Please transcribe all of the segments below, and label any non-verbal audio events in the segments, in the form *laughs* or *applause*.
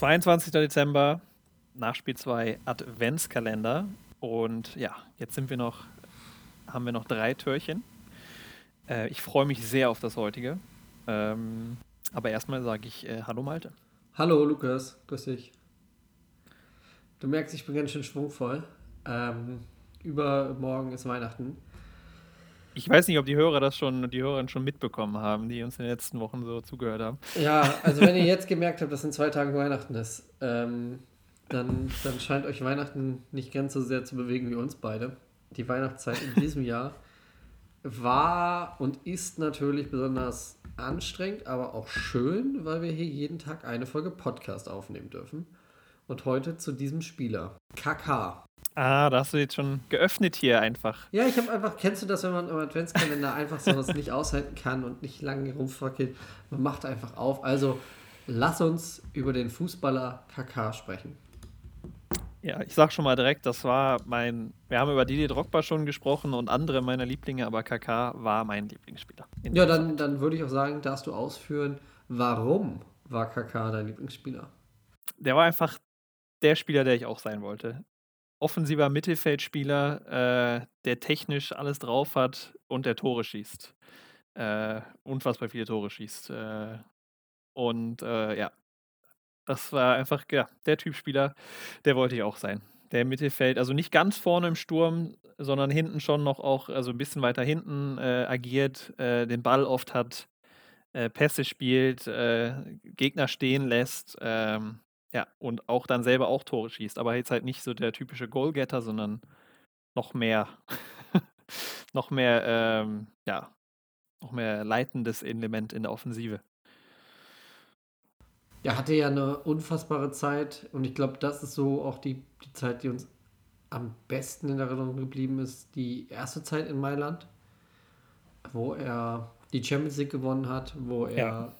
22. Dezember, Nachspiel 2 Adventskalender. Und ja, jetzt sind wir noch, haben wir noch drei Türchen. Äh, ich freue mich sehr auf das heutige. Ähm, aber erstmal sage ich äh, Hallo Malte. Hallo Lukas, grüß dich. Du merkst, ich bin ganz schön schwungvoll. Ähm, übermorgen ist Weihnachten. Ich weiß nicht, ob die Hörer das schon, die Hörer schon mitbekommen haben, die uns in den letzten Wochen so zugehört haben. Ja, also wenn ihr jetzt gemerkt habt, dass in zwei Tagen Weihnachten ist, ähm, dann, dann scheint euch Weihnachten nicht ganz so sehr zu bewegen wie uns beide. Die Weihnachtszeit in diesem Jahr war und ist natürlich besonders anstrengend, aber auch schön, weil wir hier jeden Tag eine Folge Podcast aufnehmen dürfen. Und heute zu diesem Spieler, KK. Ah, da hast du jetzt schon geöffnet hier einfach. Ja, ich habe einfach, kennst du das, wenn man im Adventskalender einfach sowas nicht aushalten kann und nicht lange rumfackelt? Man macht einfach auf. Also, lass uns über den Fußballer KK sprechen. Ja, ich sag schon mal direkt, das war mein. Wir haben über Didi Drogba schon gesprochen und andere meiner Lieblinge, aber KK war mein Lieblingsspieler. Ja, dann, dann würde ich auch sagen, darfst du ausführen, warum war KK dein Lieblingsspieler? Der war einfach der Spieler, der ich auch sein wollte offensiver Mittelfeldspieler, äh, der technisch alles drauf hat und der Tore schießt. Äh, unfassbar viele Tore schießt. Äh, und äh, ja, das war einfach ja, der Typ Spieler, der wollte ich auch sein. Der Mittelfeld, also nicht ganz vorne im Sturm, sondern hinten schon noch auch, also ein bisschen weiter hinten äh, agiert, äh, den Ball oft hat, Pässe spielt, Gegner stehen lässt. Ähm, ja, und auch dann selber auch Tore schießt, aber jetzt halt nicht so der typische Goalgetter, sondern noch mehr, *laughs* noch mehr, ähm, ja, noch mehr leitendes Element in der Offensive. Er hatte ja eine unfassbare Zeit und ich glaube, das ist so auch die, die Zeit, die uns am besten in Erinnerung geblieben ist, die erste Zeit in Mailand, wo er die Champions League gewonnen hat, wo er ja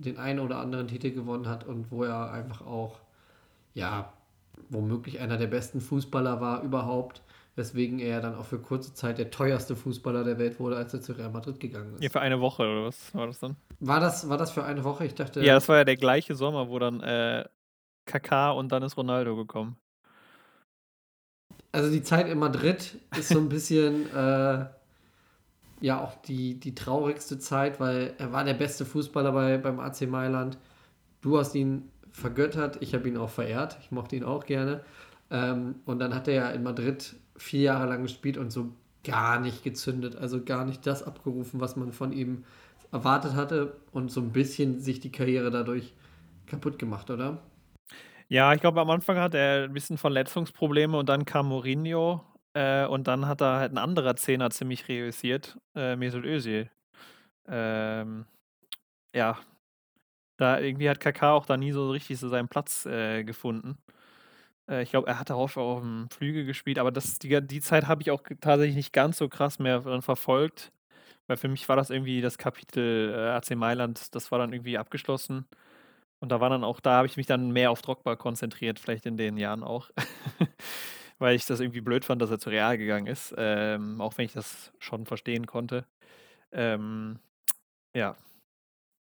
den einen oder anderen Titel gewonnen hat und wo er einfach auch, ja, womöglich einer der besten Fußballer war überhaupt, weswegen er dann auch für kurze Zeit der teuerste Fußballer der Welt wurde, als er zu Real Madrid gegangen ist. Ja, für eine Woche oder was war das dann? War das, war das für eine Woche? Ich dachte. Ja, das war ja der gleiche Sommer, wo dann äh, Kaká und dann ist Ronaldo gekommen. Also die Zeit in Madrid ist so ein bisschen *laughs* äh, ja auch die, die traurigste Zeit, weil er war der beste Fußballer bei, beim AC Mailand. Du hast ihn vergöttert, ich habe ihn auch verehrt, ich mochte ihn auch gerne. Ähm, und dann hat er ja in Madrid vier Jahre lang gespielt und so gar nicht gezündet, also gar nicht das abgerufen, was man von ihm erwartet hatte und so ein bisschen sich die Karriere dadurch kaputt gemacht, oder? Ja, ich glaube, am Anfang hat er ein bisschen Verletzungsprobleme und dann kam Mourinho äh, und dann hat da halt ein anderer Zehner ziemlich reüssiert, äh, Mesut Özil. Ähm, ja, da irgendwie hat Kaká auch da nie so richtig so seinen Platz äh, gefunden. Äh, ich glaube, er hat darauf auch auf dem Flügel gespielt, aber das, die, die Zeit habe ich auch tatsächlich nicht ganz so krass mehr dann verfolgt, weil für mich war das irgendwie das Kapitel äh, AC Mailand, das war dann irgendwie abgeschlossen. Und da war dann auch, da habe ich mich dann mehr auf Drogba konzentriert, vielleicht in den Jahren auch. *laughs* weil ich das irgendwie blöd fand, dass er zu Real gegangen ist, ähm, auch wenn ich das schon verstehen konnte. Ähm, ja.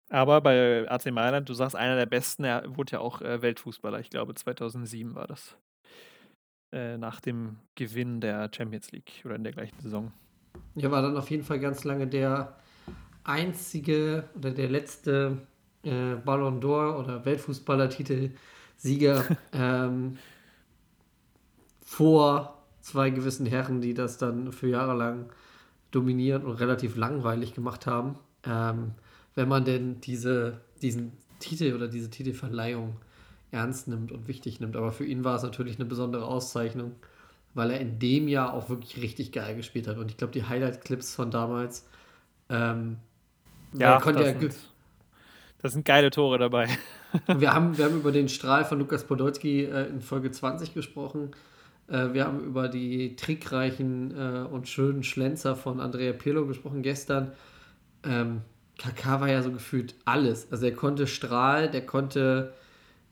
Aber bei AC Mailand, du sagst, einer der besten, er wurde ja auch äh, Weltfußballer. Ich glaube, 2007 war das. Äh, nach dem Gewinn der Champions League oder in der gleichen Saison. Ja, war dann auf jeden Fall ganz lange der einzige oder der letzte äh, Ballon d'Or oder Weltfußballertitel-Sieger *laughs* ähm, vor zwei gewissen Herren, die das dann für Jahre lang dominiert und relativ langweilig gemacht haben. Ähm, wenn man denn diese, diesen Titel oder diese Titelverleihung ernst nimmt und wichtig nimmt. Aber für ihn war es natürlich eine besondere Auszeichnung, weil er in dem Jahr auch wirklich richtig geil gespielt hat. Und ich glaube, die Highlight-Clips von damals, ähm, ja, konnte das, sind, das sind geile Tore dabei. wir, haben, wir haben über den Strahl von Lukas Podolski äh, in Folge 20 gesprochen. Äh, wir haben über die trickreichen äh, und schönen Schlenzer von Andrea Pirlo gesprochen gestern. Ähm, Kaká war ja so gefühlt alles. Also er konnte strahlen, der konnte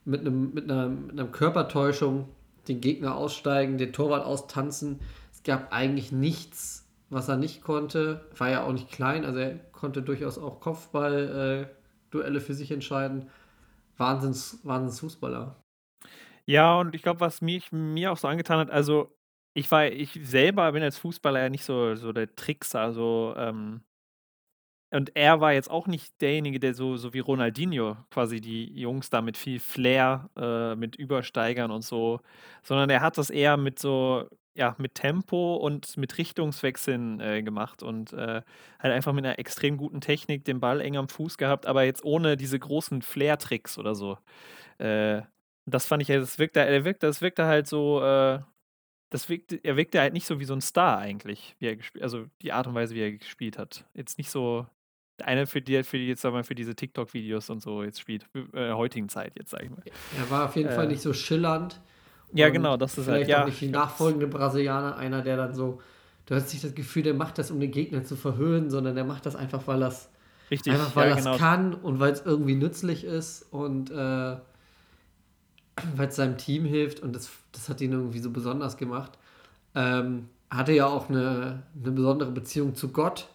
mit, einem, mit, einer, mit einer Körpertäuschung den Gegner aussteigen, den Torwart austanzen. Es gab eigentlich nichts, was er nicht konnte. War ja auch nicht klein, also er konnte durchaus auch Kopfball-Duelle äh, für sich entscheiden. Wahnsinns, Wahnsinnsfußballer. Ja, und ich glaube, was mich mir auch so angetan hat, also ich war ich selber bin als Fußballer ja nicht so so der Trickser, also, ähm und er war jetzt auch nicht derjenige, der so so wie Ronaldinho quasi die Jungs da mit viel Flair, äh, mit Übersteigern und so sondern er hat das eher mit so ja, mit Tempo und mit Richtungswechseln, äh, gemacht und, äh, halt einfach mit 'ner extrem guten Technik den Ball eng am Fuß gehabt, aber jetzt ohne diese großen Flair-Tricks oder so. Äh, das fand ich ja das wirkte er wirkte das wirkte halt so, äh das wirkte er wirkte halt nicht so wie so 'n Star eigentlich, wie er gesp also die Art und Weise, wie er gespielt hat. Jetzt nicht so einer, für die für die jetzt wir mal, für diese TikTok-Videos und so jetzt spielt, äh, heutigen Zeit jetzt, sage ich mal. Er war auf jeden Fall Äh. nicht so schillernd. Ja, genau, das ist halt vielleicht ja, auch nicht das nachfolgende Brasilianer, einer, der dann so du hast nicht das Gefühl, der macht das, um den Gegner zu verhöhnen, sondern der macht das einfach, weil er's Richtig, einfach weil ja, er's genau. kann und weil's irgendwie nützlich ist und, äh, weil's seinem Team hilft und das das hat ihn irgendwie so besonders gemacht. Ähm, hatte ja auch 'ne 'ne besondere Beziehung zu Gott.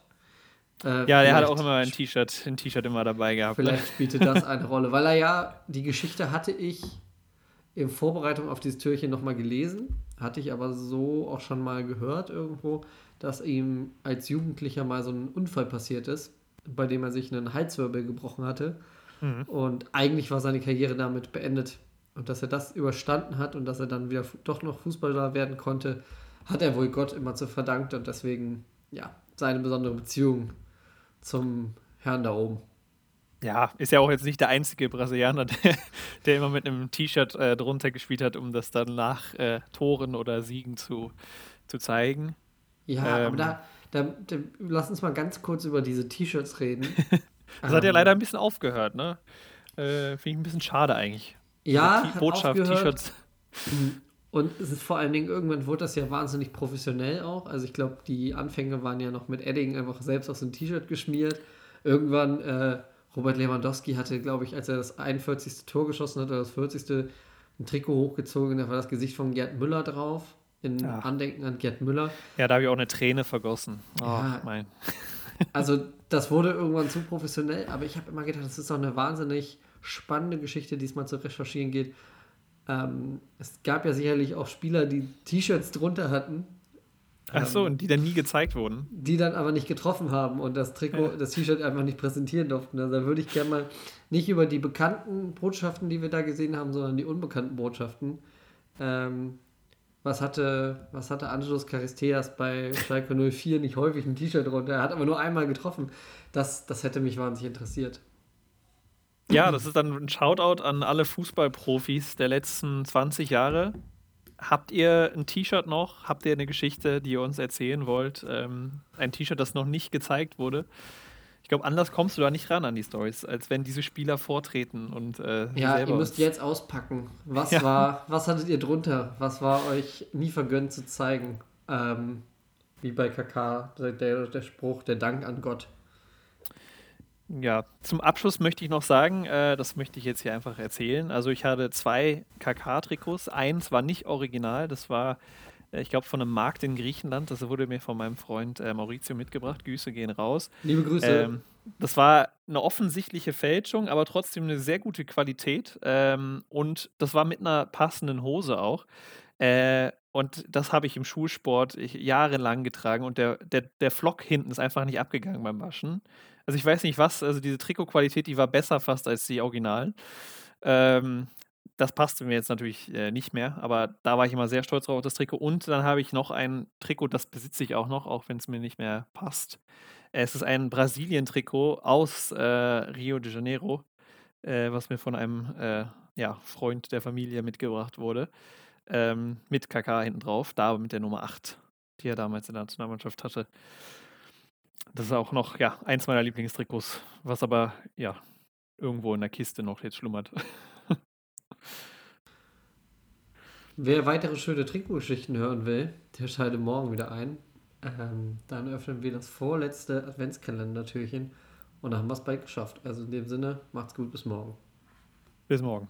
Äh, Ja, der hat auch immer 'n sp T-Shirt 'n T-Shirt immer dabei gehabt, ne? vielleicht spielte das eine Rolle, weil er ja die Geschichte hatte ich in Vorbereitung auf dieses Türchen noch mal gelesen, hatte ich aber so auch schon mal gehört irgendwo, dass ihm als Jugendlicher mal so 'n Unfall passiert ist, bei dem er sich 'nen Halswirbel gebrochen hatte. Mhm. Und eigentlich war seine Karriere damit beendet. Und dass er das überstanden hat und dass er dann wieder doch noch Fußballer werden konnte, hat er wohl Gott immer zu verdanken und deswegen, ja, seine besondere Beziehung zum Herrn da oben. Ja, ist ja auch jetzt nicht der einzige Brasilianer, *laughs* der der immer mit 'nem T-Shirt, äh, drunter gespielt hat, um das dann nach, äh, Toren oder Siegen zu zu zeigen. Ja, aber Ähm da da da lass uns mal ganz kurz über diese T-Shirts reden. *laughs* Das hat ja leider Ähm 'n bisschen aufgehört, ne? Äh, finde ich 'n bisschen schade eigentlich. Ja, Botschaft. T-Shirts. *laughs* Und es ist vor allen Dingen irgendwann wurde das ja wahnsinnig professionell auch. Also, ich glaube, die Anfänge waren ja noch mit Edding einfach selbst auf so 'n T-Shirt geschmiert. Irgendwann, äh, Robert Lewandowski hatte, glaube ich, als er das 41. Tor geschossen hat oder das 40. 'n Trikot hochgezogen, da war das Gesicht von Gerd Müller drauf, in Ach. Andenken an Gerd Müller. Ja, da habe ich auch 'ne Träne vergossen. Ja. Ach, mein. Also, das wurde irgendwann zu professionell, aber ich habe immer gedacht, das ist doch 'ne wahnsinnig spannende Geschichte, die es mal zu recherchieren geht. Ähm, es gab ja sicherlich auch Spieler, die T-Shirts drunter hatten, Ach so, ähm und die dann nie gezeigt wurden? die dann aber nicht getroffen haben und das Trikot Ja. das T-Shirt einfach nicht präsentieren durften. Also, da würde ich gern mal nicht über die bekannten Botschaften, die wir da gesehen haben, sondern die unbekannten Botschaften. Ähm, was hatte was hatte Angelos Charisteas bei Schalke *laughs* 04 nicht häufig 'n T-Shirt drunter? Er hat aber nur einmal getroffen. Das das hätte mich wahnsinnig interessiert. Ja, das ist dann 'n Shoutout an alle Fußballprofis der letzten 20 Jahre. Habt ihr 'n T-Shirt noch? Habt ihr 'ne Geschichte, die ihr uns erzählen wollt? Ähm, ein T-Shirt, das noch nicht gezeigt wurde? Ich glaube, anders kommst du da nicht ran an die Storys, als wenn diese Spieler vortreten und, äh, Ja, ihr müsst jetzt auspacken. Was Ja. war was hattet ihr drunter? Was war euch nie vergönnt zu zeigen? Ähm, wie bei der der der Spruch, der Dank an Gott. Ja, zum Abschluss möchte ich noch sagen, äh, das möchte ich jetzt hier einfach erzählen. Also, ich hatte 2 Kaká-Trikots. Eins war nicht original, das war, äh, ich glaube, von 'nem Markt in Griechenland. Das wurde mir von meinem Freund, äh, Maurizio mitgebracht. Grüße gehen raus. Liebe Grüße. Ähm, das war 'ne offensichtliche Fälschung, aber trotzdem 'ne sehr gute Qualität. Ähm, und das war mit 'ner passenden Hose auch. Äh, und das habe ich im Schulsport ich jahrelang getragen und der der der Flock hinten ist einfach nicht abgegangen beim Waschen. Also, ich weiß nicht was also, diese Trikotqualität, die war besser fast als die Originalen. Ähm, das passte mir jetzt natürlich, äh, nicht mehr, aber da war ich immer sehr stolz drauf auf das Trikot. Und dann habe ich noch ein Trikot, das besitze ich auch noch, auch wenn's mir nicht mehr passt. Es ist ein Brasilien-Trikot aus, äh, Rio de Janeiro, äh, was mir von einem, äh, ja, Freund der Familie mitgebracht wurde, ähm, mit Kaká hinten drauf, da mit der Nummer 8, die er damals in der Nationalmannschaft hatte. Das ist auch noch, ja, eins meiner Lieblingstrikots, was aber, ja, irgendwo in der Kiste noch jetzt schlummert. *laughs* Wer weitere schöne Trikotgeschichten hören will, der schalte morgen wieder ein. Ähm, dann öffnen wir das vorletzte Adventskalendertürchen und dann haben wir's bald geschafft. Also, in dem Sinne, macht's gut, bis morgen. Bis morgen.